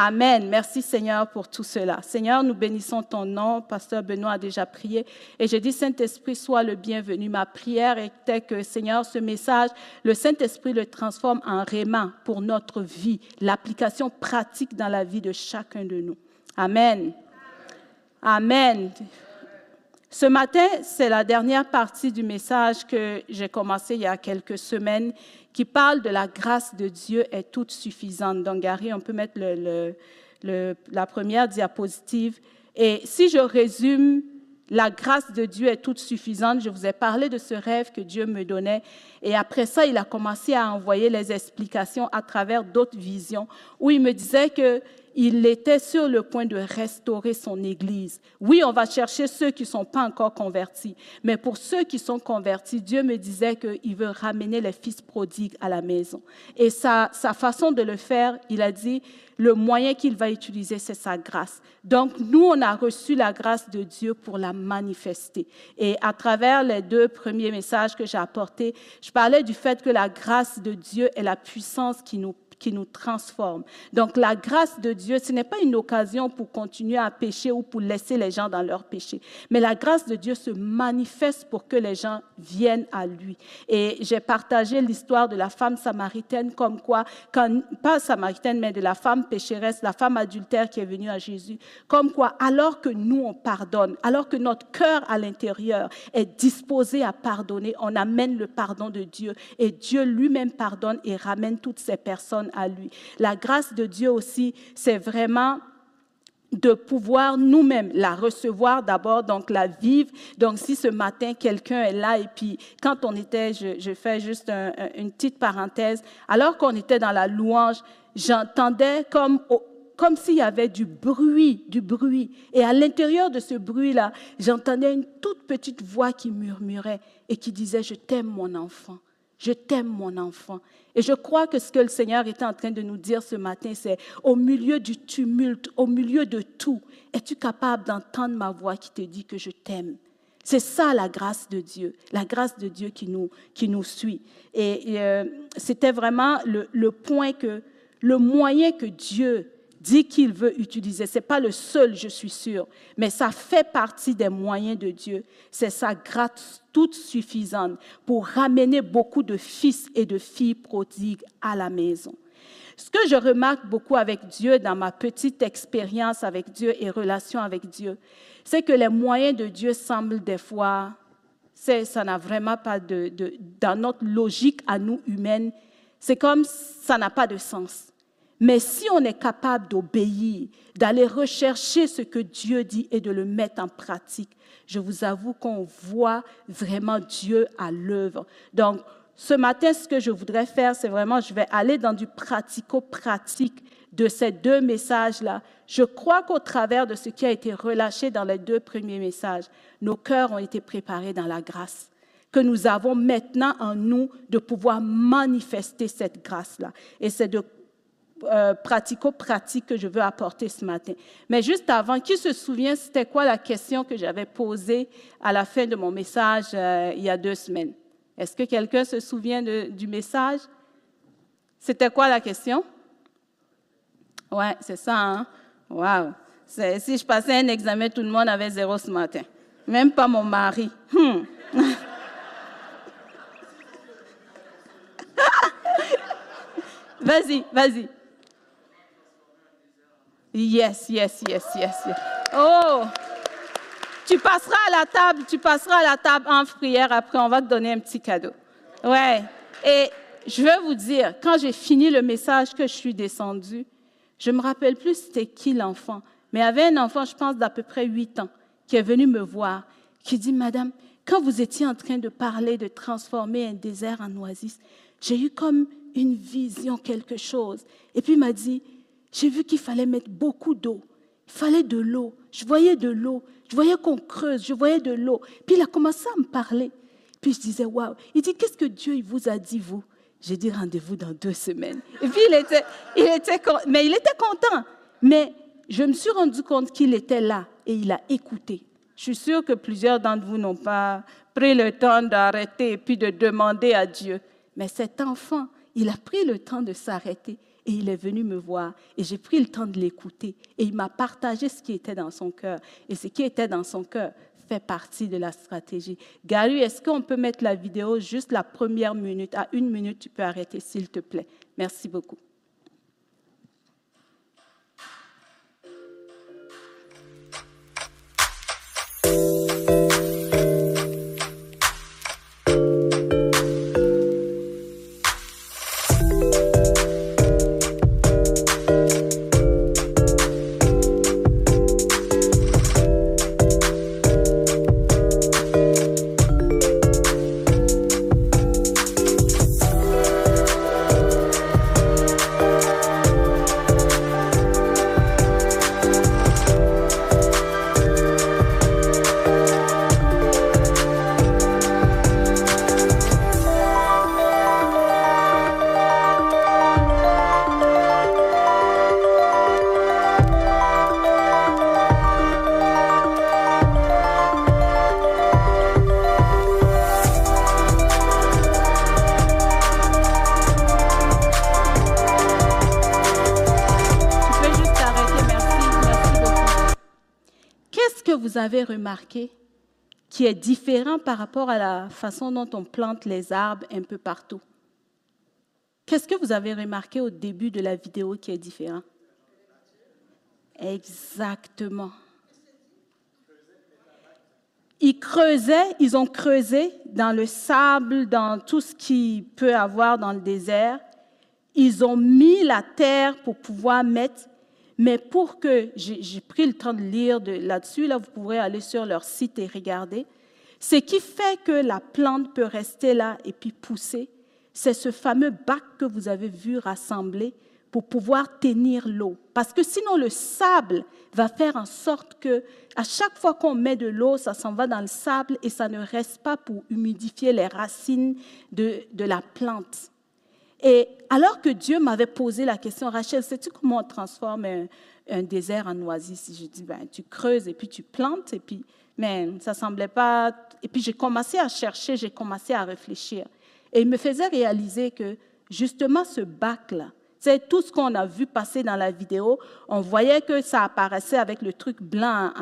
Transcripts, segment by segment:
Amen. Merci Seigneur pour tout cela. Seigneur, nous bénissons ton nom. Pasteur Benoît a déjà prié. Et je dis, Saint-Esprit, sois le bienvenu. Ma prière était que, Seigneur, ce message, le Saint-Esprit le transforme en réma pour notre vie, l'application pratique dans la vie de chacun de nous. Amen. Amen. Ce matin, c'est la dernière partie du message que j'ai commencé il y a quelques semaines qui parle de la grâce de Dieu est toute suffisante. Donc, Gary, on peut mettre la première diapositive. Et si je résume, la grâce de Dieu est toute suffisante. Je vous ai parlé de ce rêve que Dieu me donnait. Et après ça, il a commencé à envoyer les explications à travers d'autres visions où il me disait que il était sur le point de restaurer son Église. Oui, on va chercher ceux qui ne sont pas encore convertis, mais pour ceux qui sont convertis, Dieu me disait qu'il veut ramener les fils prodigues à la maison. Et sa, sa façon de le faire, il a dit, le moyen qu'il va utiliser, c'est sa grâce. Donc, nous, on a reçu la grâce de Dieu pour la manifester. Et à travers les deux premiers messages que j'ai apportés, je parlais du fait que la grâce de Dieu est la puissance qui nous qui nous transforme. Donc la grâce de Dieu, ce n'est pas une occasion pour continuer à pécher ou pour laisser les gens dans leur péché, mais la grâce de Dieu se manifeste pour que les gens viennent à lui. Et j'ai partagé l'histoire de la femme samaritaine comme quoi, pas samaritaine, mais de la femme pécheresse, la femme adultère qui est venue à Jésus, comme quoi, alors que nous, on pardonne, alors que notre cœur à l'intérieur est disposé à pardonner, on amène le pardon de Dieu et Dieu lui-même pardonne et ramène toutes ces personnes à lui. La grâce de Dieu aussi, c'est vraiment de pouvoir nous-mêmes la recevoir d'abord, donc la vivre. Donc, si ce matin, quelqu'un est là, et puis quand on était, je, fais juste une petite parenthèse, alors qu'on était dans la louange, j'entendais comme, comme s'il y avait du bruit, du bruit. Et à l'intérieur de ce bruit-là, j'entendais une toute petite voix qui murmurait et qui disait, je t'aime mon enfant. Je t'aime, mon enfant. Et je crois que ce que le Seigneur était en train de nous dire ce matin, c'est au milieu du tumulte, au milieu de tout, es-tu capable d'entendre ma voix qui te dit que je t'aime? C'est ça la grâce de Dieu, la grâce de Dieu qui nous, qui nous suit. Et, euh, c'était vraiment le, le point que, le moyen que Dieu dit qu'il veut utiliser. Ce n'est pas le seul, je suis sûre, mais ça fait partie des moyens de Dieu. C'est sa grâce toute suffisante pour ramener beaucoup de fils et de filles prodigues à la maison. Ce que je remarque beaucoup avec Dieu dans ma petite expérience avec Dieu et relation avec Dieu, c'est que les moyens de Dieu semblent des fois, ça n'a vraiment pas de, dans notre logique à nous humaines, c'est comme ça n'a pas de sens. Mais si on est capable d'obéir, d'aller rechercher ce que Dieu dit et de le mettre en pratique, je vous avoue qu'on voit vraiment Dieu à l'œuvre. Donc, ce matin, ce que je voudrais faire, c'est vraiment, je vais aller dans du pratico-pratique de ces deux messages-là. Je crois qu'au travers de ce qui a été relâché dans les deux premiers messages, nos cœurs ont été préparés dans la grâce que nous avons maintenant en nous de pouvoir manifester cette grâce-là. Et c'est de euh, pratico-pratique que je veux apporter ce matin. Mais juste avant, qui se souvient, c'était quoi la question que j'avais posée à la fin de mon message euh, il y a deux semaines? Est-ce que quelqu'un se souvient du message? C'était quoi la question? Ouais, c'est ça, hein? Wow! Si je passais un examen, tout le monde avait zéro ce matin. Même pas mon mari. Hmm. vas-y, vas-y. Yes, yes, yes, yes, yes. Oh! Tu passeras à la table, tu passeras à la table en prière, après on va te donner un petit cadeau. Ouais. Et je veux vous dire, quand j'ai fini le message que je suis descendue, je me rappelle plus c'était qui l'enfant, mais il y avait un enfant, je pense, d'à peu près 8 ans, qui est venu me voir, qui dit, Madame, quand vous étiez en train de parler de transformer un désert en oasis, j'ai eu comme une vision, quelque chose. Et puis il m'a dit, j'ai vu qu'il fallait mettre beaucoup d'eau. Il fallait de l'eau. Je voyais de l'eau. Je voyais qu'on creuse. Je voyais de l'eau. Puis il a commencé à me parler. Puis je disais, waouh. Il dit, qu'est-ce que Dieu vous a dit, vous? J'ai dit, rendez-vous dans deux semaines. Et puis il était, il était, mais il était content. Mais je me suis rendu compte qu'il était là et il a écouté. Je suis sûre que plusieurs d'entre vous n'ont pas pris le temps d'arrêter et puis de demander à Dieu. Mais cet enfant, il a pris le temps de s'arrêter et il est venu me voir et j'ai pris le temps de l'écouter et il m'a partagé ce qui était dans son cœur. Et ce qui était dans son cœur fait partie de la stratégie. Gary, est-ce qu'on peut mettre la vidéo juste la première minute? À une minute, tu peux arrêter, s'il te plaît. Merci beaucoup. Avez remarqué qui est différent par rapport à la façon dont on plante les arbres un peu partout? Qu'est-ce que vous avez remarqué au début de la vidéo qui est différent? Exactement. Ils creusaient, ils ont creusé dans le sable, dans tout ce qui peut avoir dans le désert. Ils ont mis la terre pour pouvoir mettre mais pour que j'ai pris le temps de lire là-dessus, là, vous pourrez aller sur leur site et regarder. Ce qui fait que la plante peut rester là et puis pousser, c'est ce fameux bac que vous avez vu rassemblé pour pouvoir tenir l'eau. Parce que sinon, le sable va faire en sorte que à chaque fois qu'on met de l'eau, ça s'en va dans le sable et ça ne reste pas pour humidifier les racines de la plante. Et alors que Dieu m'avait posé la question, Rachel, sais-tu comment on transforme un, désert en oasis? Je dis, ben, tu creuses et puis tu plantes, et puis, mais ça semblait pas. Et puis j'ai commencé à chercher, j'ai commencé à réfléchir. Et il me faisait réaliser que justement ce bac-là, c'est tout ce qu'on a vu passer dans la vidéo. On voyait que ça apparaissait avec le truc blanc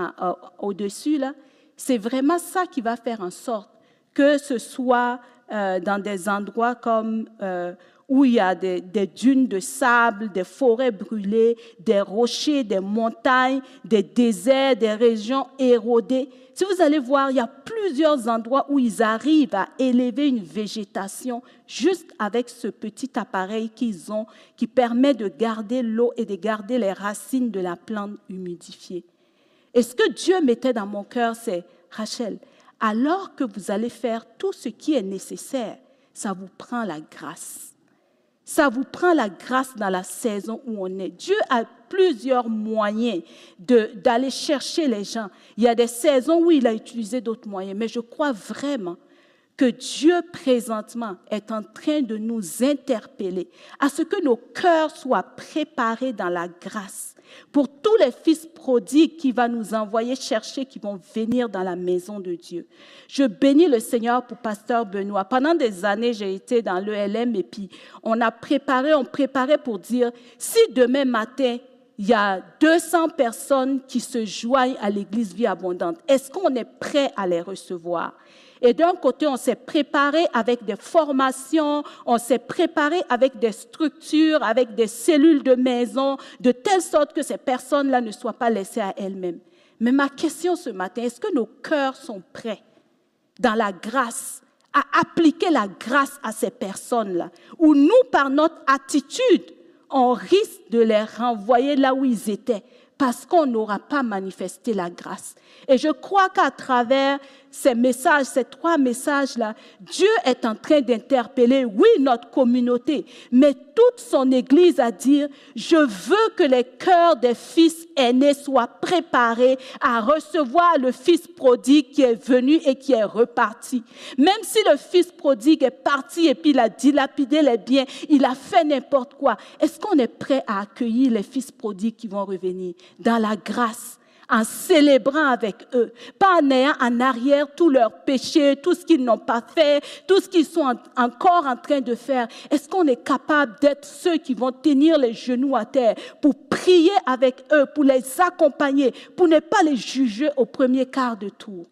au-dessus, là. C'est vraiment ça qui va faire en sorte que ce soit euh, dans des endroits comme euh, où il y a des, dunes de sable, des forêts brûlées, des rochers, des montagnes, des déserts, des régions érodées. Si vous allez voir, il y a plusieurs endroits où ils arrivent à élever une végétation juste avec ce petit appareil qu'ils ont qui permet de garder l'eau et de garder les racines de la plante humidifiées. Et ce que Dieu mettait dans mon cœur, c'est, Rachel, alors que vous allez faire tout ce qui est nécessaire, ça vous prend la grâce. Ça vous prend la grâce dans la saison où on est. Dieu a plusieurs moyens d'aller chercher les gens. Il y a des saisons où il a utilisé d'autres moyens, mais je crois vraiment que Dieu présentement est en train de nous interpeller à ce que nos cœurs soient préparés dans la grâce pour tous les fils prodigues qui va nous envoyer chercher, qui vont venir dans la maison de Dieu. Je bénis le Seigneur pour Pasteur Benoît. Pendant des années, j'ai été dans l'ELM et puis on a préparé, on préparait pour dire, si demain matin, il y a 200 personnes qui se joignent à l'Église Vie Abondante, est-ce qu'on est prêt à les recevoir? Et d'un côté, on s'est préparé avec des formations, on s'est préparé avec des structures, avec des cellules de maison, de telle sorte que ces personnes-là ne soient pas laissées à elles-mêmes. Mais ma question ce matin, est-ce que nos cœurs sont prêts dans la grâce à appliquer la grâce à ces personnes-là? Ou nous, par notre attitude, on risque de les renvoyer là où ils étaient parce qu'on n'aura pas manifesté la grâce? Et je crois qu'à travers ces messages, ces trois messages-là, Dieu est en train d'interpeller, oui, notre communauté, mais toute son Église à dire, je veux que les cœurs des fils aînés soient préparés à recevoir le fils prodigue qui est venu et qui est reparti. Même si le fils prodigue est parti et puis il a dilapidé les biens, il a fait n'importe quoi, est-ce qu'on est prêt à accueillir les fils prodigues qui vont revenir dans la grâce? En célébrant avec eux, pas en ayant en arrière tous leurs péchés, tout ce qu'ils n'ont pas fait, tout ce qu'ils sont encore en train de faire. Est-ce qu'on est capable d'être ceux qui vont tenir les genoux à terre pour prier avec eux, pour les accompagner, pour ne pas les juger au premier quart de tour?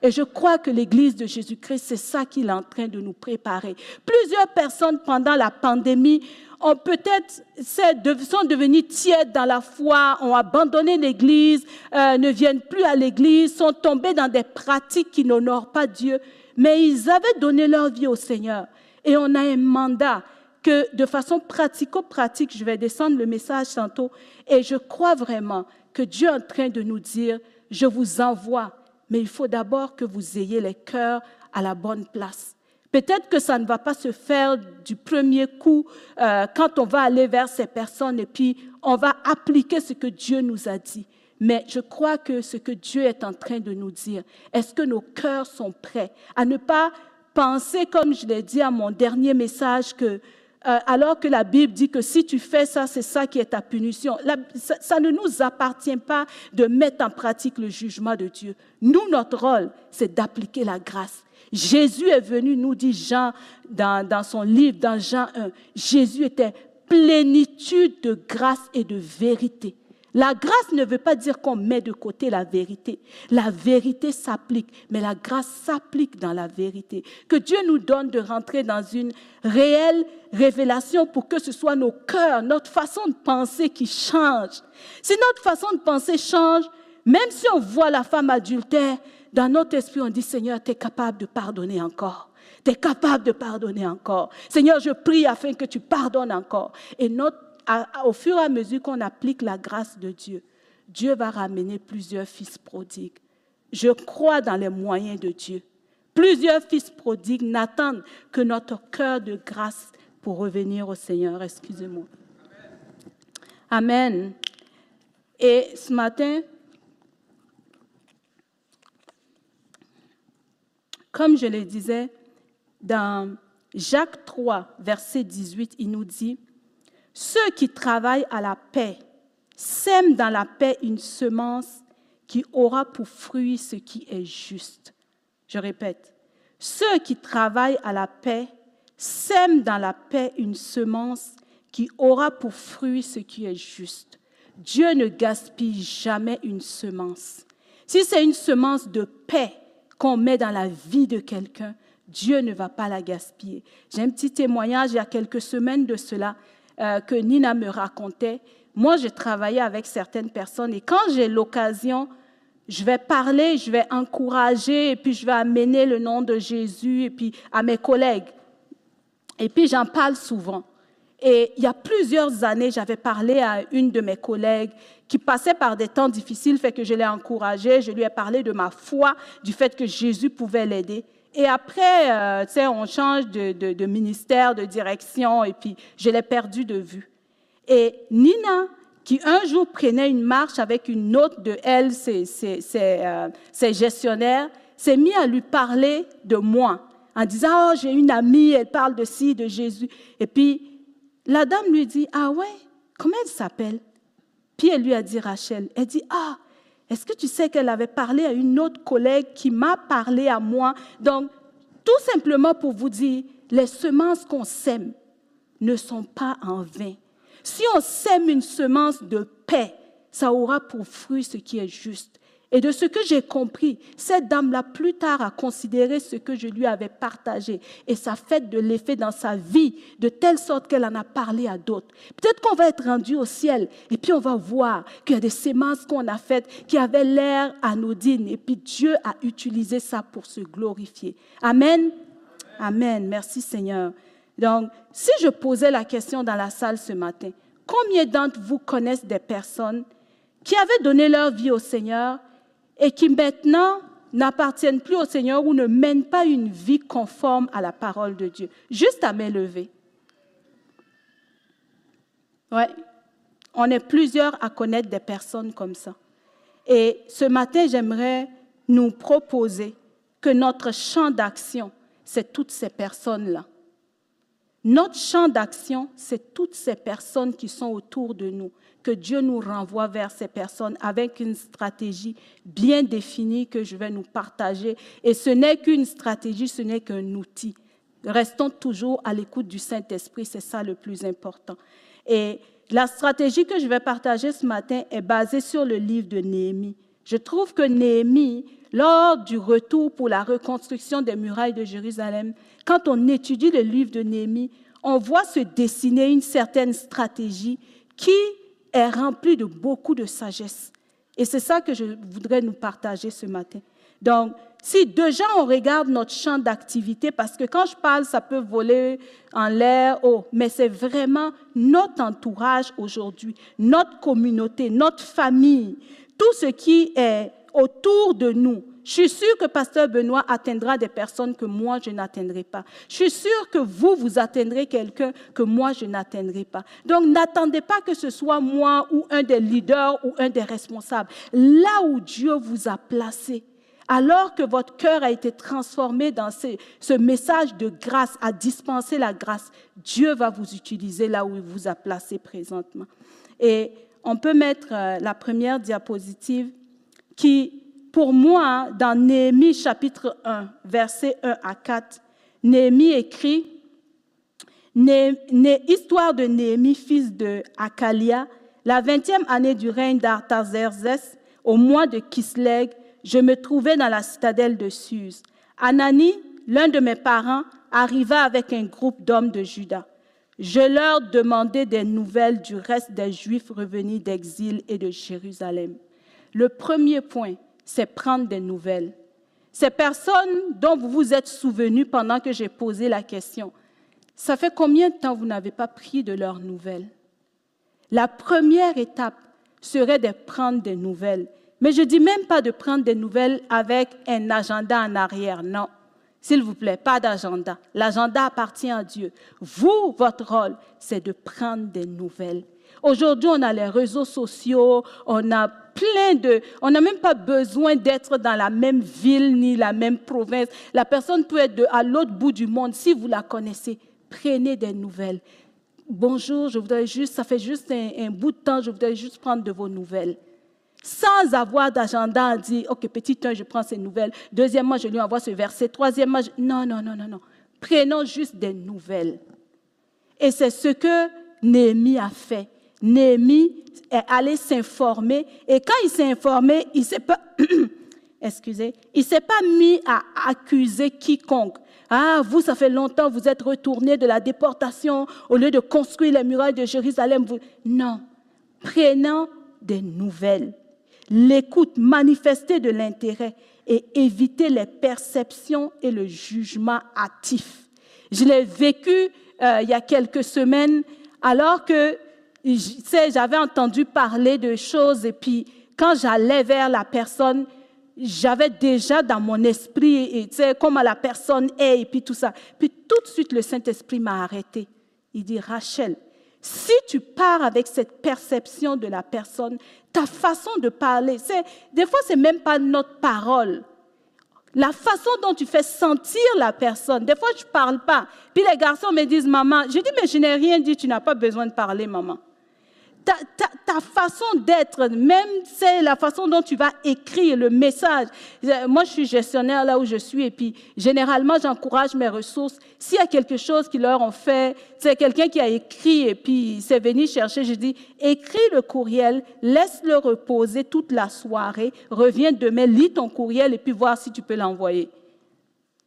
Et je crois que l'Église de Jésus-Christ, c'est ça qu'il est en train de nous préparer. Plusieurs personnes pendant la pandémie ont peut-être sont devenus tièdes dans la foi, ont abandonné l'Église, euh, ne viennent plus à l'Église, sont tombés dans des pratiques qui n'honorent pas Dieu, mais ils avaient donné leur vie au Seigneur. Et on a un mandat que de façon pratico-pratique, je vais descendre le message tantôt, et je crois vraiment que Dieu est en train de nous dire, je vous envoie, mais il faut d'abord que vous ayez les cœurs à la bonne place. Peut-être que ça ne va pas se faire du premier coup euh, quand on va aller vers ces personnes et puis on va appliquer ce que Dieu nous a dit. Mais je crois que ce que Dieu est en train de nous dire, est-ce que nos cœurs sont prêts à ne pas penser, comme je l'ai dit à mon dernier message, que euh, alors que la Bible dit que si tu fais ça, c'est ça qui est ta punition. ça, ça, ne nous appartient pas de mettre en pratique le jugement de Dieu. Nous, notre rôle, c'est d'appliquer la grâce. Jésus est venu, nous dit Jean dans, son livre, dans Jean 1. Jésus était plénitude de grâce et de vérité. La grâce ne veut pas dire qu'on met de côté la vérité. La vérité s'applique, mais la grâce s'applique dans la vérité. Que Dieu nous donne de rentrer dans une réelle révélation pour que ce soit nos cœurs, notre façon de penser qui change. Si notre façon de penser change, même si on voit la femme adultère, dans notre esprit, on dit, Seigneur, tu es capable de pardonner encore. Tu es capable de pardonner encore. Seigneur, je prie afin que tu pardonnes encore. Et au fur et à mesure qu'on applique la grâce de Dieu, Dieu va ramener plusieurs fils prodigues. Je crois dans les moyens de Dieu. Plusieurs fils prodigues n'attendent que notre cœur de grâce pour revenir au Seigneur. Excusez-moi. Amen. Et ce matin, Comme je le disais, dans Jacques 3, verset 18, il nous dit, Ceux qui travaillent à la paix sèment dans la paix une semence qui aura pour fruit ce qui est juste. Je répète, ceux qui travaillent à la paix sèment dans la paix une semence qui aura pour fruit ce qui est juste. Dieu ne gaspille jamais une semence. Si c'est une semence de paix, qu'on met dans la vie de quelqu'un, Dieu ne va pas la gaspiller. J'ai un petit témoignage il y a quelques semaines de cela euh, que Nina me racontait. Moi, j'ai travaillé avec certaines personnes et quand j'ai l'occasion, je vais parler, je vais encourager et puis je vais amener le nom de Jésus et puis à mes collègues. Et puis j'en parle souvent. Et il y a plusieurs années, j'avais parlé à une de mes collègues qui passait par des temps difficiles, fait que je l'ai encouragée, je lui ai parlé de ma foi, du fait que Jésus pouvait l'aider. Et après, euh, tu sais, on change de, ministère, de direction, et puis je l'ai perdu de vue. Et Nina, qui un jour prenait une marche avec une autre de elle, ses, euh, gestionnaires, s'est mis à lui parler de moi, en disant, oh, j'ai une amie, elle parle de ci, de Jésus. Et puis, la dame lui dit, ah ouais, comment elle s'appelle? Puis elle lui a dit Rachel. Elle dit, ah, est-ce que tu sais qu'elle avait parlé à une autre collègue qui m'a parlé à moi? Donc, tout simplement pour vous dire, les semences qu'on sème ne sont pas en vain. Si on sème une semence de paix, ça aura pour fruit ce qui est juste. Et de ce que j'ai compris, cette dame-là, plus tard, a considéré ce que je lui avais partagé. Et ça fait de l'effet dans sa vie, de telle sorte qu'elle en a parlé à d'autres. Peut-être qu'on va être rendu au ciel, et puis on va voir qu'il y a des sémences qu'on a faites qui avaient l'air anodines. Et puis Dieu a utilisé ça pour se glorifier. Amen? Amen. Merci Seigneur. Donc, si je posais la question dans la salle ce matin, Combien d'entre vous connaissent des personnes qui avaient donné leur vie au Seigneur et qui maintenant n'appartiennent plus au Seigneur ou ne mènent pas une vie conforme à la parole de Dieu Juste à main levée. Oui, on est plusieurs à connaître des personnes comme ça. Et ce matin, j'aimerais nous proposer que notre champ d'action, c'est toutes ces personnes-là. Notre champ d'action, c'est toutes ces personnes qui sont autour de nous, que Dieu nous renvoie vers ces personnes avec une stratégie bien définie que je vais nous partager. Et ce n'est qu'une stratégie, ce n'est qu'un outil. Restons toujours à l'écoute du Saint-Esprit, c'est ça le plus important. Et la stratégie que je vais partager ce matin est basée sur le livre de Néhémie. Je trouve que Néhémie, lors du retour pour la reconstruction des murailles de Jérusalem, quand on étudie le livre de Néhémie, on voit se dessiner une certaine stratégie qui est remplie de beaucoup de sagesse. Et c'est ça que je voudrais nous partager ce matin. Donc, si déjà on regarde notre champ d'activité, parce que quand je parle, ça peut voler en l'air, oh, mais c'est vraiment notre entourage aujourd'hui, notre communauté, notre famille, tout ce qui est autour de nous. Je suis sûre que Pasteur Benoît atteindra des personnes que moi, je n'atteindrai pas. Je suis sûre que vous, vous atteindrez quelqu'un que moi, je n'atteindrai pas. Donc, n'attendez pas que ce soit moi ou un des leaders ou un des responsables. Là où Dieu vous a placé, alors que votre cœur a été transformé dans ce, ce, message de grâce, à dispenser la grâce, Dieu va vous utiliser là où il vous a placé présentement. Et on peut mettre euh, la première diapositive qui, pour moi, dans Néhémie chapitre 1, versets 1 à 4, Néhémie écrit Histoire de Néhémie, fils de Akalia, la vingtième année du règne d'Artaxerxès, au mois de Kisleg, je me trouvais dans la citadelle de Suse. Anani, l'un de mes parents, arriva avec un groupe d'hommes de Juda. Je leur demandais des nouvelles du reste des Juifs revenus d'exil et de Jérusalem. Le premier point, c'est prendre des nouvelles. Ces personnes dont vous vous êtes souvenus pendant que j'ai posé la question, ça fait combien de temps vous n'avez pas pris de leurs nouvelles? La première étape serait de prendre des nouvelles. Mais je ne dis même pas de prendre des nouvelles avec un agenda en arrière, non. S'il vous plaît, pas d'agenda. L'agenda appartient à Dieu. Vous, votre rôle, c'est de prendre des nouvelles. Aujourd'hui, on a les réseaux sociaux, on a plein de... On n'a même pas besoin d'être dans la même ville ni la même province. La personne peut être à l'autre bout du monde. Si vous la connaissez, prenez des nouvelles. Bonjour, je voudrais juste, ça fait juste un, bout de temps, je voudrais juste prendre de vos nouvelles sans avoir d'agenda, dit, OK, petit 1, je prends ces nouvelles. Deuxièmement, je lui envoie ce verset. Troisièmement, non, non, non, non, non. Prenons juste des nouvelles. Et c'est ce que Néhémie a fait. Néhémie est allé s'informer. Et quand il s'est informé, il s'est pas, excusez, il s'est pas mis à accuser quiconque. Ah, vous, ça fait longtemps, vous êtes retourné de la déportation au lieu de construire les murailles de Jérusalem. Vous... Non. Prenons des nouvelles l'écoute, manifester de l'intérêt et éviter les perceptions et le jugement hâtif. Je l'ai vécu euh, il y a quelques semaines alors que j'avais entendu parler de choses et puis quand j'allais vers la personne, j'avais déjà dans mon esprit, et, comment la personne est et puis tout ça. Puis tout de suite, le Saint-Esprit m'a arrêté. Il dit, Rachel, si tu pars avec cette perception de la personne, ta façon de parler, c'est, des fois, c'est même pas notre parole. La façon dont tu fais sentir la personne. Des fois, je ne parle pas. Puis les garçons me disent, maman, je dis, mais je n'ai rien dit, tu n'as pas besoin de parler, maman ta, façon d'être, même c'est la façon dont tu vas écrire le message. Moi, je suis gestionnaire là où je suis et puis généralement, j'encourage mes ressources. S'il y a quelque chose qui leur ont fait, c'est quelqu'un qui a écrit et puis c'est venu chercher, je dis, écris le courriel, laisse-le reposer toute la soirée, reviens demain, lis ton courriel et puis voir si tu peux l'envoyer.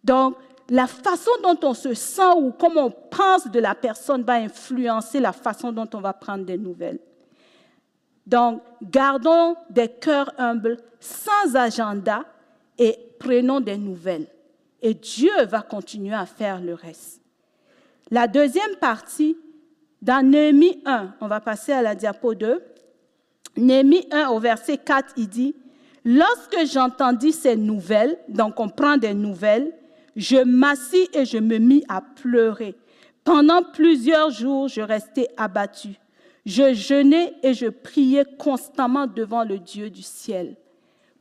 Donc, la façon dont on se sent ou comment on pense de la personne va influencer la façon dont on va prendre des nouvelles. Donc, gardons des cœurs humbles, sans agenda, et prenons des nouvelles. Et Dieu va continuer à faire le reste. La deuxième partie, Dans Néhémie 1, on va passer à la diapo 2. Néhémie 1 au verset 4, il dit, Lorsque j'entendis ces nouvelles, donc on prend des nouvelles, je m'assis et je me mis à pleurer. Pendant plusieurs jours, je restais abattu. Je jeûnais et je priais constamment devant le Dieu du ciel.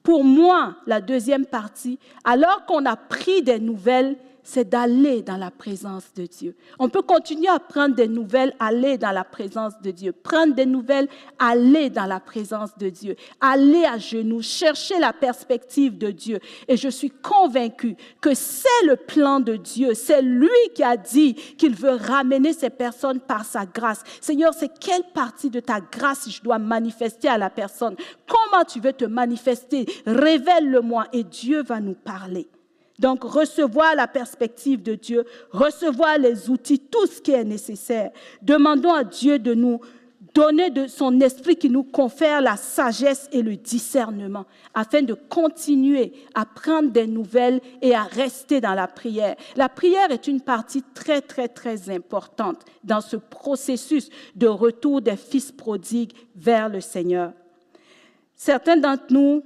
Pour moi, la deuxième partie, alors qu'on a pris des nouvelles, c'est d'aller dans la présence de Dieu. On peut continuer à prendre des nouvelles, aller dans la présence de Dieu. Prendre des nouvelles, aller dans la présence de Dieu. Aller à genoux, chercher la perspective de Dieu. Et je suis convaincue que c'est le plan de Dieu. C'est lui qui a dit qu'il veut ramener ces personnes par sa grâce. Seigneur, c'est quelle partie de ta grâce je dois manifester à la personne? Comment tu veux te manifester? Révèle-le-moi et Dieu va nous parler. Donc, recevoir la perspective de Dieu, recevoir les outils, tout ce qui est nécessaire. Demandons à Dieu de nous donner de son esprit qui nous confère la sagesse et le discernement afin de continuer à prendre des nouvelles et à rester dans la prière. La prière est une partie très, très, très importante dans ce processus de retour des fils prodigues vers le Seigneur. Certains d'entre nous,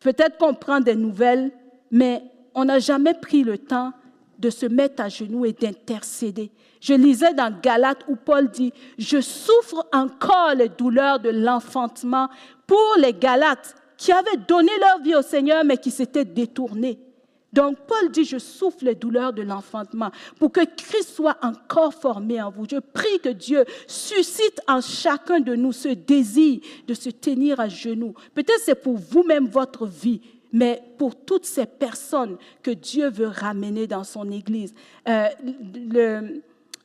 peut-être qu'on prend des nouvelles, mais on n'a jamais pris le temps de se mettre à genoux et d'intercéder. Je lisais dans Galates où Paul dit, je souffre encore les douleurs de l'enfantement pour les Galates qui avaient donné leur vie au Seigneur mais qui s'étaient détournés. Donc Paul dit, je souffre les douleurs de l'enfantement pour que Christ soit encore formé en vous. Je prie que Dieu suscite en chacun de nous ce désir de se tenir à genoux. Peut-être c'est pour vous-même votre vie, mais pour toutes ces personnes que Dieu veut ramener dans son Église. Euh,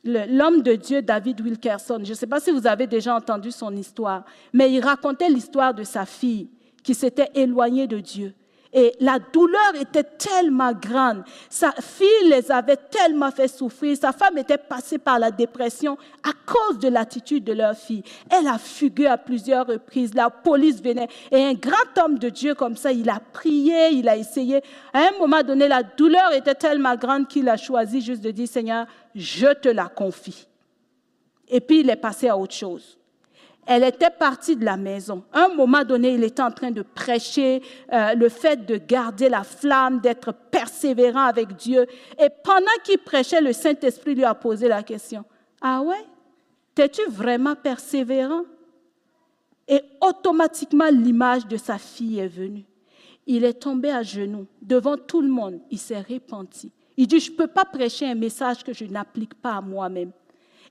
l'homme de Dieu, David Wilkerson, je ne sais pas si vous avez déjà entendu son histoire, mais il racontait l'histoire de sa fille qui s'était éloignée de Dieu. Et la douleur était tellement grande. Sa fille les avait tellement fait souffrir. Sa femme était passée par la dépression à cause de l'attitude de leur fille. Elle a fugué à plusieurs reprises. La police venait. Et un grand homme de Dieu comme ça, il a prié, il a essayé. À un moment donné, la douleur était tellement grande qu'il a choisi juste de dire, Seigneur, je te la confie. Et puis il est passé à autre chose elle était partie de la maison. Un moment donné, il était en train de prêcher euh, le fait de garder la flamme, d'être persévérant avec Dieu. Et pendant qu'il prêchait, le Saint-Esprit lui a posé la question. Ah ouais? T'es-tu vraiment persévérant? Et automatiquement, l'image de sa fille est venue. Il est tombé à genoux devant tout le monde. Il s'est repenti. Il dit, je ne peux pas prêcher un message que je n'applique pas à moi-même.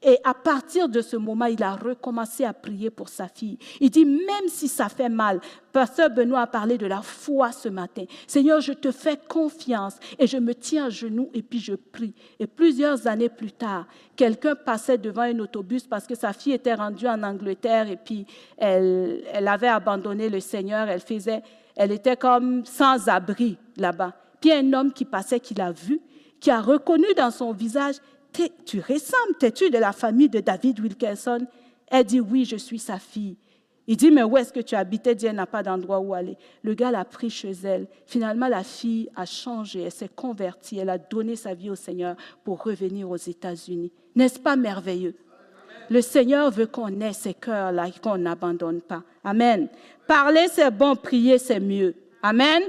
Et à partir de ce moment, il a recommencé à prier pour sa fille. Il dit, même si ça fait mal, Pasteur Benoît a parlé de la foi ce matin. Seigneur, je te fais confiance et je me tiens à genoux et puis je prie. Et plusieurs années plus tard, quelqu'un passait devant un autobus parce que sa fille était rendue en Angleterre et puis elle, elle avait abandonné le Seigneur. Elle faisait, elle était comme sans abri là-bas. Puis un homme qui passait, qui l'a vu, qui a reconnu dans son visage tu ressembles, t'es-tu de la famille de David Wilkerson? Elle dit, oui, je suis sa fille. Il dit, mais où est-ce que tu habites Elle dit, elle n'a pas d'endroit où aller. Le gars l'a pris chez elle. Finalement, la fille a changé, elle s'est convertie, elle a donné sa vie au Seigneur pour revenir aux États-Unis. N'est-ce pas merveilleux? Le Seigneur veut qu'on ait ces cœurs-là qu'on n'abandonne pas. Amen. Parler, c'est bon, prier, c'est mieux. Amen.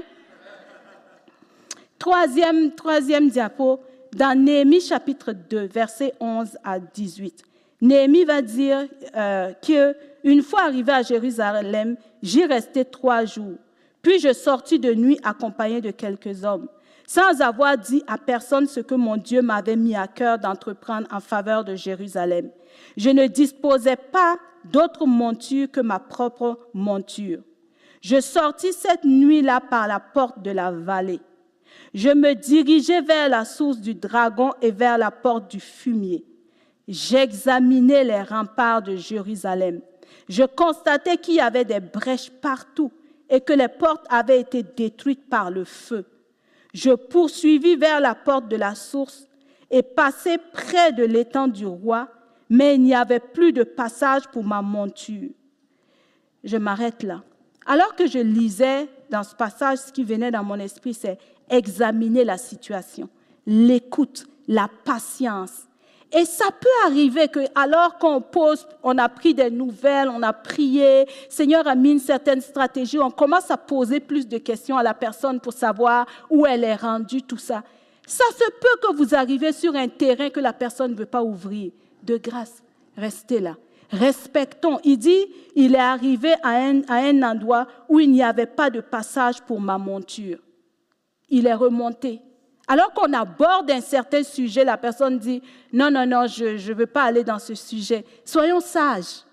Troisième, troisième diapo, dans Néhémie chapitre 2, versets 11 à 18. Néhémie va dire euh, que une fois arrivé à Jérusalem, j'y restais trois jours. Puis je sortis de nuit accompagné de quelques hommes, sans avoir dit à personne ce que mon Dieu m'avait mis à cœur d'entreprendre en faveur de Jérusalem. Je ne disposais pas d'autre monture que ma propre monture. Je sortis cette nuit-là par la porte de la vallée. Je me dirigeais vers la source du dragon et vers la porte du fumier. J'examinais les remparts de Jérusalem. Je constatais qu'il y avait des brèches partout et que les portes avaient été détruites par le feu. Je poursuivis vers la porte de la source et passai près de l'étang du roi, mais il n'y avait plus de passage pour ma monture. Je m'arrête là. Alors que je lisais dans ce passage, ce qui venait dans mon esprit, c'est examiner la situation, l'écoute, la patience. Et ça peut arriver que, alors qu'on pose, on a pris des nouvelles, on a prié, Seigneur a mis une certaine stratégie, on commence à poser plus de questions à la personne pour savoir où elle est rendue, tout ça. Ça se peut que vous arrivez sur un terrain que la personne ne veut pas ouvrir. De grâce, restez là. Respectons. Il dit, il est arrivé à un, à un endroit où il n'y avait pas de passage pour ma monture. Il est remonté. Alors qu'on aborde un certain sujet, la personne dit, non, non, non, je ne veux pas aller dans ce sujet. Soyons sages.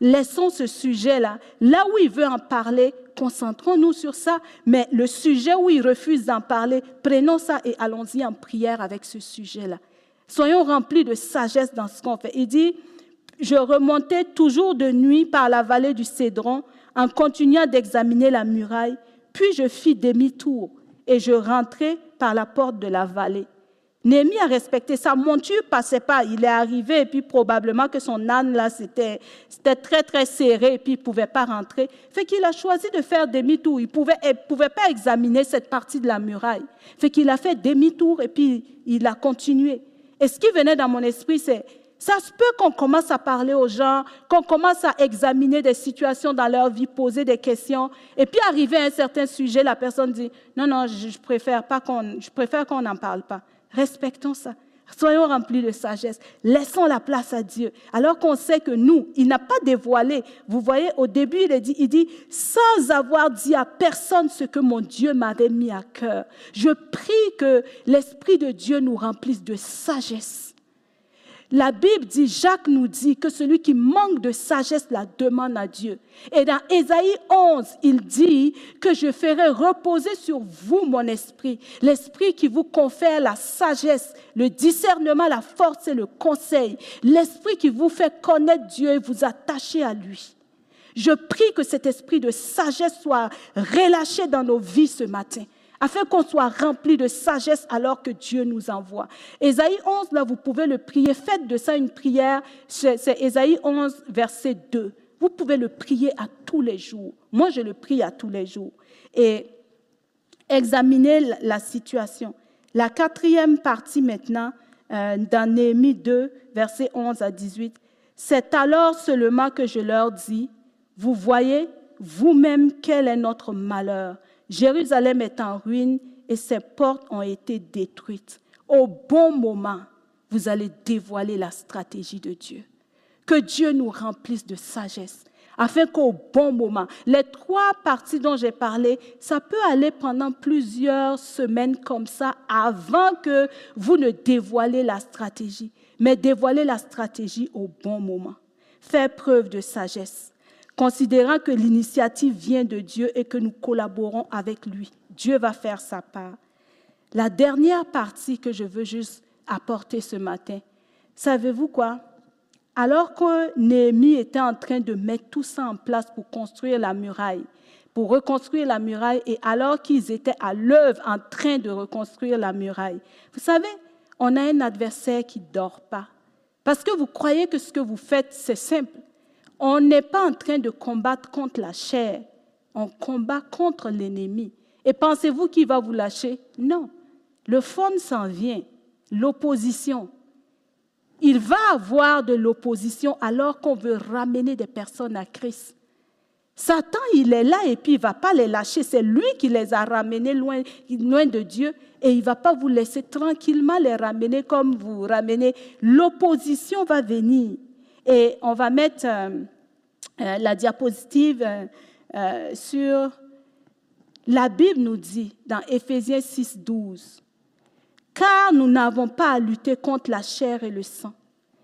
Laissons ce sujet-là. Là où il veut en parler, concentrons-nous sur ça. Mais le sujet où il refuse d'en parler, prenons ça et allons-y en prière avec ce sujet-là. Soyons remplis de sagesse dans ce qu'on fait. Il dit, je remontais toujours de nuit par la vallée du Cédron en continuant d'examiner la muraille. Puis je fis demi-tour et je rentrai par la porte de la vallée. Néhémie a respecté sa monture, passait pas. Il est arrivé et puis probablement que son âne là c'était très très serré et puis il pouvait pas rentrer. Fait qu'il a choisi de faire demi-tour. Il pouvait pouvait pas examiner cette partie de la muraille. Fait qu'il a fait demi-tour et puis il a continué. Et ce qui venait dans mon esprit c'est ça se peut qu'on commence à parler aux gens, qu'on commence à examiner des situations dans leur vie, poser des questions, et puis arriver à un certain sujet, la personne dit non non, je, préfère pas qu'on, je préfère qu'on n'en parle pas. Respectons ça. Soyons remplis de sagesse. Laissons la place à Dieu. Alors qu'on sait que nous, il n'a pas dévoilé. Vous voyez, au début, il dit, il dit, sans avoir dit à personne ce que mon Dieu m'avait mis à cœur. Je prie que l'Esprit de Dieu nous remplisse de sagesse la Bible dit, Jacques nous dit que celui qui manque de sagesse la demande à Dieu. Et dans Ésaïe 11, il dit que je ferai reposer sur vous mon esprit, l'esprit qui vous confère la sagesse, le discernement, la force et le conseil, l'esprit qui vous fait connaître Dieu et vous attacher à lui. Je prie que cet esprit de sagesse soit relâché dans nos vies ce matin afin qu'on soit rempli de sagesse alors que Dieu nous envoie. Ésaïe 11, là, vous pouvez le prier. Faites de ça une prière. C'est Ésaïe 11, verset 2. Vous pouvez le prier à tous les jours. Moi, je le prie à tous les jours. Et examinez la situation. La quatrième partie maintenant, euh, dans Néhémie 2, verset 11 à 18. C'est alors seulement que je leur dis, vous voyez vous-même quel est notre malheur? Jérusalem est en ruine et ses portes ont été détruites. Au bon moment, vous allez dévoiler la stratégie de Dieu. Que Dieu nous remplisse de sagesse, afin qu'au bon moment, les trois parties dont j'ai parlé, ça peut aller pendant plusieurs semaines comme ça avant que vous ne dévoilez la stratégie, mais dévoilez la stratégie au bon moment. Faites preuve de sagesse considérant que l'initiative vient de Dieu et que nous collaborons avec lui. Dieu va faire sa part. La dernière partie que je veux juste apporter ce matin, savez-vous quoi? Alors que Néhémie était en train de mettre tout ça en place pour construire la muraille, pour reconstruire la muraille, et alors qu'ils étaient à l'œuvre en train de reconstruire la muraille, vous savez, on a un adversaire qui ne dort pas. Parce que vous croyez que ce que vous faites, c'est simple. On n'est pas en train de combattre contre la chair, on combat contre l'ennemi. Et pensez-vous qu'il va vous lâcher? Non. Le fond s'en vient, l'opposition. Il va avoir de l'opposition alors qu'on veut ramener des personnes à Christ. Satan, il est là et puis il ne va pas les lâcher. C'est lui qui les a ramenés loin, loin de Dieu et il ne va pas vous laisser tranquillement les ramener comme vous ramenez. L'opposition va venir. Et on va mettre euh, euh, la diapositive euh, sur... La Bible nous dit dans Éphésiens 6, 12, car nous n'avons pas à lutter contre la chair et le sang,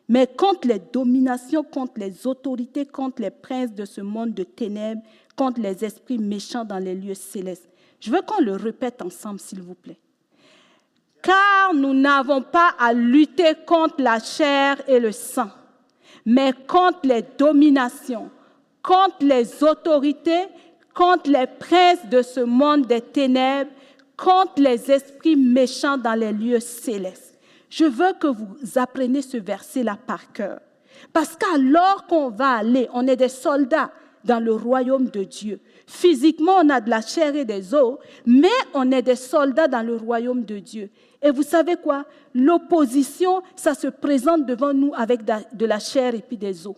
mais contre les dominations, contre les autorités, contre les princes de ce monde de ténèbres, contre les esprits méchants dans les lieux célestes. Je veux qu'on le répète ensemble, s'il vous plaît. Car nous n'avons pas à lutter contre la chair et le sang, mais contre les dominations, contre les autorités, contre les princes de ce monde des ténèbres, contre les esprits méchants dans les lieux célestes. Je veux que vous appreniez ce verset-là par cœur. Parce qu'alors qu'on va aller, on est des soldats dans le royaume de Dieu. Physiquement, on a de la chair et des os, mais on est des soldats dans le royaume de Dieu. Et vous savez quoi? L'opposition, ça se présente devant nous avec de la chair et puis des os.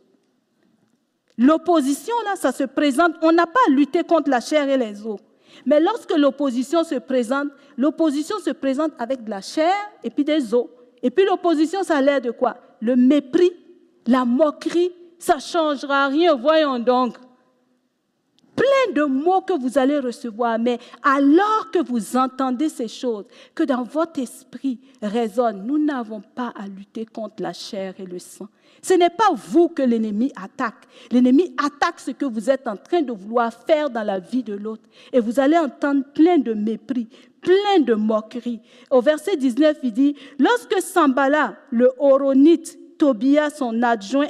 L'opposition, là, ça se présente, on n'a pas à lutter contre la chair et les os. Mais lorsque l'opposition se présente, l'opposition se présente avec de la chair et puis des os. Et puis l'opposition, ça a l'air de quoi? Le mépris, la moquerie, ça ne changera rien. Voyons donc. Plein de mots que vous allez recevoir, mais alors que vous entendez ces choses, que dans votre esprit résonne, nous n'avons pas à lutter contre la chair et le sang. Ce n'est pas vous que l'ennemi attaque. L'ennemi attaque ce que vous êtes en train de vouloir faire dans la vie de l'autre. Et vous allez entendre plein de mépris, plein de moqueries. Au verset 19, il dit, lorsque Sambala, le Horonite, Tobia, son adjoint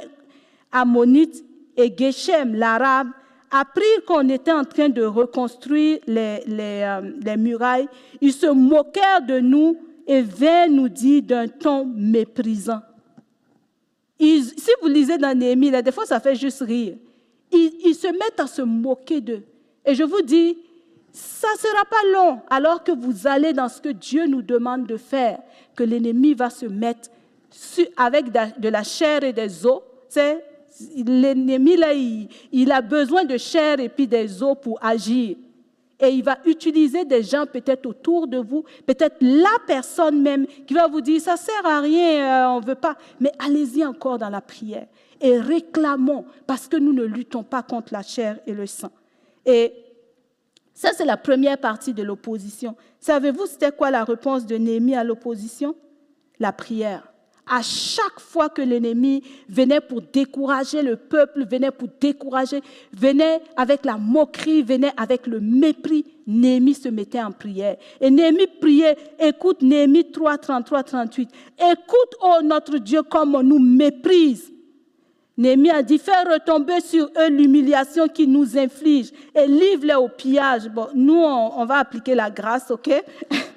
ammonite, et Geshem, l'arabe, apprirent qu'on était en train de reconstruire euh, les murailles, ils se moquèrent de nous et vinrent nous dire d'un ton méprisant si vous lisez dans Néhémie, des fois ça fait juste rire. Ils, se mettent à se moquer d'eux. Et je vous dis, ça ne sera pas long alors que vous allez dans ce que Dieu nous demande de faire, que l'ennemi va se mettre avec de la chair et des os. L'ennemi, là, il, a besoin de chair et puis des os pour agir. Et il va utiliser des gens peut-être autour de vous, peut-être la personne même qui va vous dire, ça sert à rien, euh, on ne veut pas. Mais allez-y encore dans la prière et réclamons, parce que nous ne luttons pas contre la chair et le sang. Et ça, c'est la première partie de l'opposition. Savez-vous, c'était quoi la réponse de Néhémie à l'opposition? La prière à chaque fois que l'ennemi venait pour décourager le peuple, venait pour décourager, venait avec la moquerie, venait avec le mépris, Néhémie se mettait en prière. Et Néhémie priait, écoute Néhémie 3, 33, 38, écoute, oh notre Dieu, comme on nous méprise. Néhémie a dit, fais retomber sur eux l'humiliation qui nous inflige et livre-les au pillage. Bon, nous, on va appliquer la grâce, ok?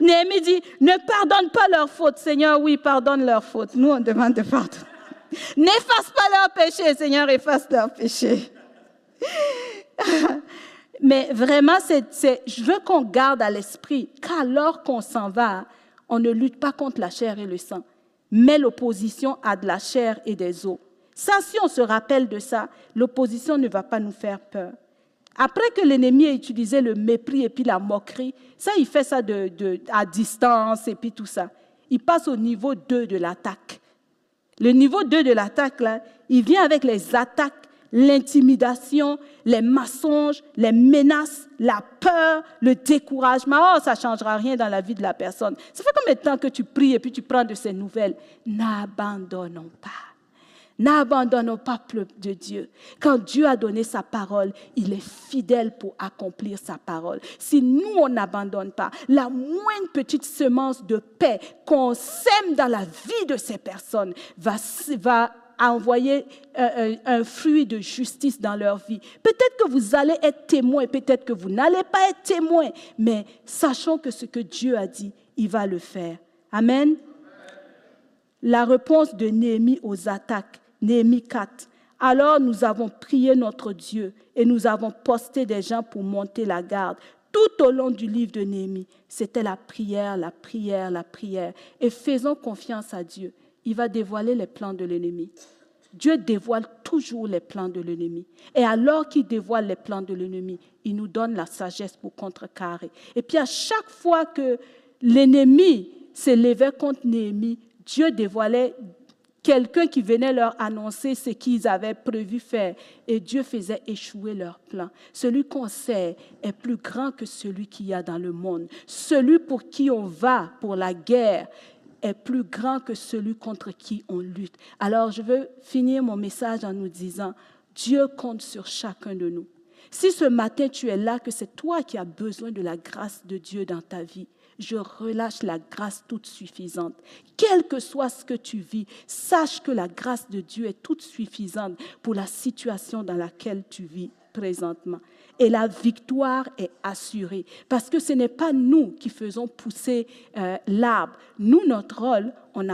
Néhémie dit, ne pardonne pas leurs fautes. Seigneur, oui, pardonne leurs fautes. Nous, on demande de pardon. N'efface pas leurs péchés. Seigneur, efface leurs péchés. Mais vraiment, je veux qu'on garde à l'esprit qu'alors qu'on s'en va, on ne lutte pas contre la chair et le sang, mais l'opposition a de la chair et des os. Ça, si on se rappelle de ça, l'opposition ne va pas nous faire peur. Après que l'ennemi ait utilisé le mépris et puis la moquerie, ça, il fait ça de, à distance et puis tout ça. Il passe au niveau 2 de l'attaque. Le niveau 2 de l'attaque, là, il vient avec les attaques, l'intimidation, les mensonges, les menaces, la peur, le découragement. Oh, ça ne changera rien dans la vie de la personne. Ça fait combien de temps que tu pries et puis tu prends de ces nouvelles? N'abandonnons pas. N'abandonnons pas peuple de Dieu. Quand Dieu a donné sa parole, il est fidèle pour accomplir sa parole. Si nous, on n'abandonne pas, la moindre petite semence de paix qu'on sème dans la vie de ces personnes va, va envoyer un, un, fruit de justice dans leur vie. Peut-être que vous allez être témoin, peut-être que vous n'allez pas être témoin, mais sachons que ce que Dieu a dit, il va le faire. Amen. La réponse de Néhémie aux attaques Néhémie 4. Alors nous avons prié notre Dieu et nous avons posté des gens pour monter la garde. Tout au long du livre de Néhémie, c'était la prière, la prière, la prière. Et faisons confiance à Dieu. Il va dévoiler les plans de l'ennemi. Dieu dévoile toujours les plans de l'ennemi. Et alors qu'il dévoile les plans de l'ennemi, il nous donne la sagesse pour contrecarrer. Et puis à chaque fois que l'ennemi s'élevait contre Néhémie, Dieu dévoilait quelqu'un qui venait leur annoncer ce qu'ils avaient prévu faire et Dieu faisait échouer leur plan. Celui qu'on sait est plus grand que celui qu'il y a dans le monde. Celui pour qui on va pour la guerre est plus grand que celui contre qui on lutte. Alors je veux finir mon message en nous disant, Dieu compte sur chacun de nous. Si ce matin tu es là, que c'est toi qui as besoin de la grâce de Dieu dans ta vie, je relâche la grâce toute suffisante. Quel que soit ce que tu vis, sache que la grâce de Dieu est toute suffisante pour la situation dans laquelle tu vis présentement. Et la victoire est assurée parce que ce n'est pas nous qui faisons pousser euh, l'arbre. Nous, notre rôle, on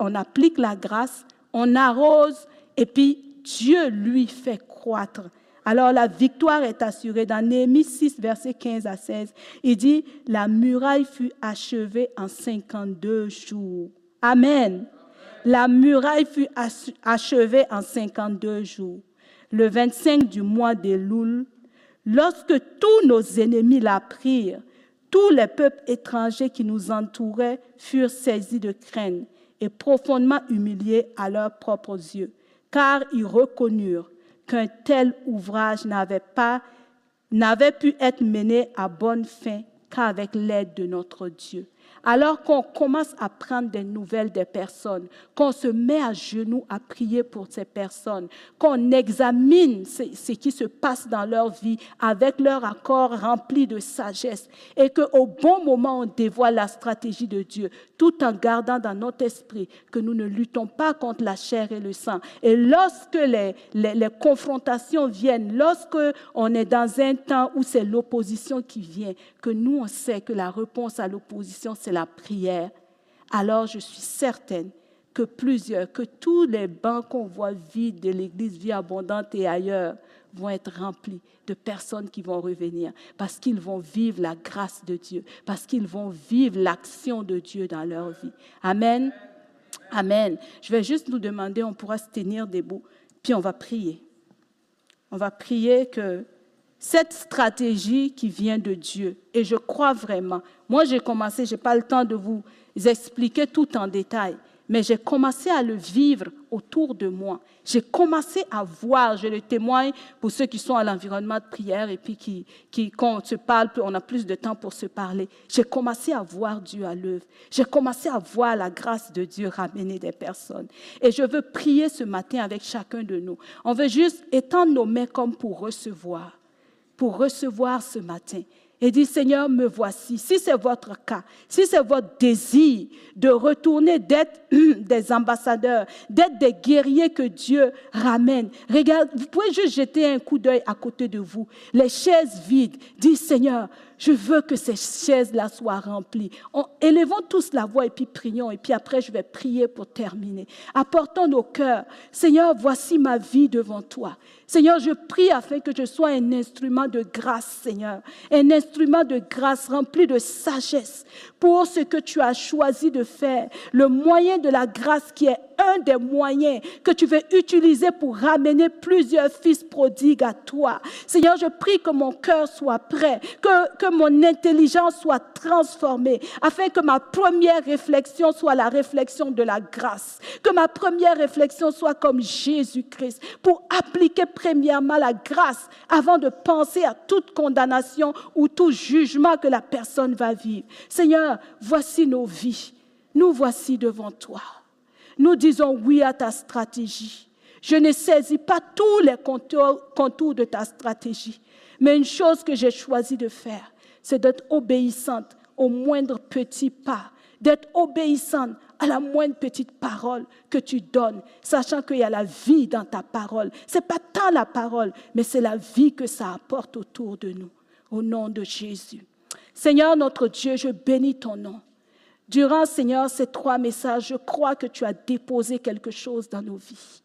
on applique la grâce, on arrose et puis Dieu lui fait croître Alors la victoire est assurée. Dans Néhémie 6, versets 15 à 16, il dit, la muraille fut achevée en 52 jours. Amen. La muraille fut achevée en 52 jours. Le 25 du mois d'Elul, lorsque tous nos ennemis la prirent, tous les peuples étrangers qui nous entouraient furent saisis de crainte et profondément humiliés à leurs propres yeux, car ils reconnurent qu'un tel ouvrage n'avait pas n'avait pu être mené à bonne fin qu'avec l'aide de notre Dieu. Alors qu'on commence à prendre des nouvelles des personnes, qu'on se met à genoux à prier pour ces personnes, qu'on examine ce, qui se passe dans leur vie avec leur accord rempli de sagesse et qu'au bon moment on dévoile la stratégie de Dieu, tout en gardant dans notre esprit que nous ne luttons pas contre la chair et le sang. Et lorsque les, les, confrontations viennent, lorsque on est dans un temps où c'est l'opposition qui vient, que nous on sait que la réponse à l'opposition c'est la prière, alors je suis certaine que plusieurs, que tous les bancs qu'on voit vides de l'Église Vie Abondante et ailleurs vont être remplis de personnes qui vont revenir parce qu'ils vont vivre la grâce de Dieu, parce qu'ils vont vivre l'action de Dieu dans leur vie. Amen. Amen. Je vais juste nous demander, on pourra se tenir debout, puis on va prier. On va prier que cette stratégie qui vient de Dieu. Et je crois vraiment. Moi, j'ai commencé, je n'ai pas le temps de vous expliquer tout en détail, mais j'ai commencé à le vivre autour de moi. J'ai commencé à voir, je le témoigne pour ceux qui sont à l'environnement de prière et puis qui, qui, quand on se parle, on a plus de temps pour se parler. J'ai commencé à voir Dieu à l'œuvre. J'ai commencé à voir la grâce de Dieu ramener des personnes. Et je veux prier ce matin avec chacun de nous. On veut juste étendre nos comme pour recevoir pour recevoir ce matin et dit, Seigneur, me voici. Si c'est votre cas, si c'est votre désir de retourner, d'être des ambassadeurs, d'être des guerriers que Dieu ramène, regarde, vous pouvez juste jeter un coup d'œil à côté de vous. Les chaises vides, dis, Seigneur, je veux que ces chaises-là soient remplies. élevons tous la voix et puis prions. Et puis après, je vais prier pour terminer. Apportons nos cœurs. Seigneur, voici ma vie devant toi. Seigneur, je prie afin que je sois un instrument de grâce, Seigneur. Un instrument de grâce rempli de sagesse pour ce que tu as choisi de faire. Le moyen de la grâce qui est un des moyens que tu veux utiliser pour ramener plusieurs fils prodigues à toi. Seigneur, je prie que mon cœur soit prêt, que, que mon intelligence soit transformée, afin que ma première réflexion soit la réflexion de la grâce, que ma première réflexion soit comme Jésus-Christ, pour appliquer premièrement la grâce avant de penser à toute condamnation ou tout jugement que la personne va vivre. Seigneur, voici nos vies. Nous voici devant toi. Nous disons oui à ta stratégie. Je ne saisis pas tous les contours, de ta stratégie. Mais une chose que j'ai choisi de faire, c'est d'être obéissante au moindre petit pas, d'être obéissante à la moindre petite parole que tu donnes, sachant qu'il y a la vie dans ta parole. Ce n'est pas tant la parole, mais c'est la vie que ça apporte autour de nous. Au nom de Jésus. Seigneur notre Dieu, je bénis ton nom. Durant, Seigneur, ces trois messages, je crois que tu as déposé quelque chose dans nos vies.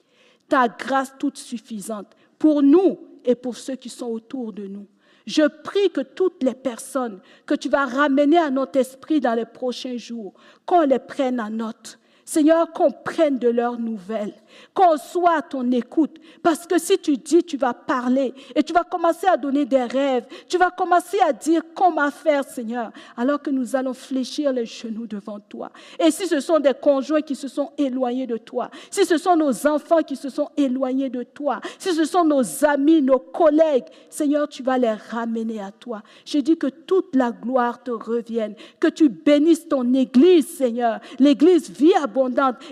Ta grâce toute suffisante pour nous et pour ceux qui sont autour de nous. Je prie que toutes les personnes que tu vas ramener à notre esprit dans les prochains jours, qu'on les prenne en note, Seigneur, qu'on prenne de leurs nouvelles, qu'on soit à ton écoute. Parce que si tu dis, tu vas parler et tu vas commencer à donner des rêves, tu vas commencer à dire comment faire, Seigneur, alors que nous allons fléchir les genoux devant toi. Et si ce sont des conjoints qui se sont éloignés de toi, si ce sont nos enfants qui se sont éloignés de toi, si ce sont nos amis, nos collègues, Seigneur, tu vas les ramener à toi. Je dis que toute la gloire te revienne, que tu bénisses ton Église, Seigneur, l'Église vit à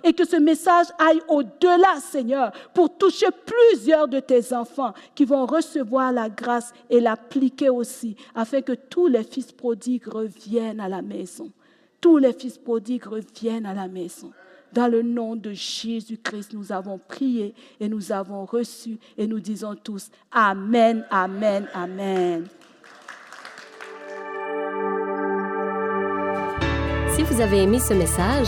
et que ce message aille au-delà, Seigneur, pour toucher plusieurs de tes enfants qui vont recevoir la grâce et l'appliquer aussi, afin que tous les fils prodigues reviennent à la maison. Tous les fils prodigues reviennent à la maison. Dans le nom de Jésus-Christ, nous avons prié et nous avons reçu et nous disons tous Amen, Amen, Amen. Si vous avez aimé ce message,